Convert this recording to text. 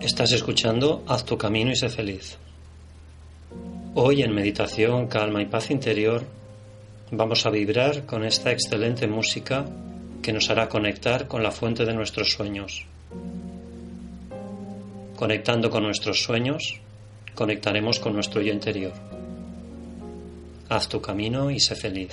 Estás escuchando Haz tu camino y sé feliz. Hoy en meditación, calma y paz interior vamos a vibrar con esta excelente música que nos hará conectar con la fuente de nuestros sueños. Conectando con nuestros sueños, conectaremos con nuestro yo interior. Haz tu camino y sé feliz.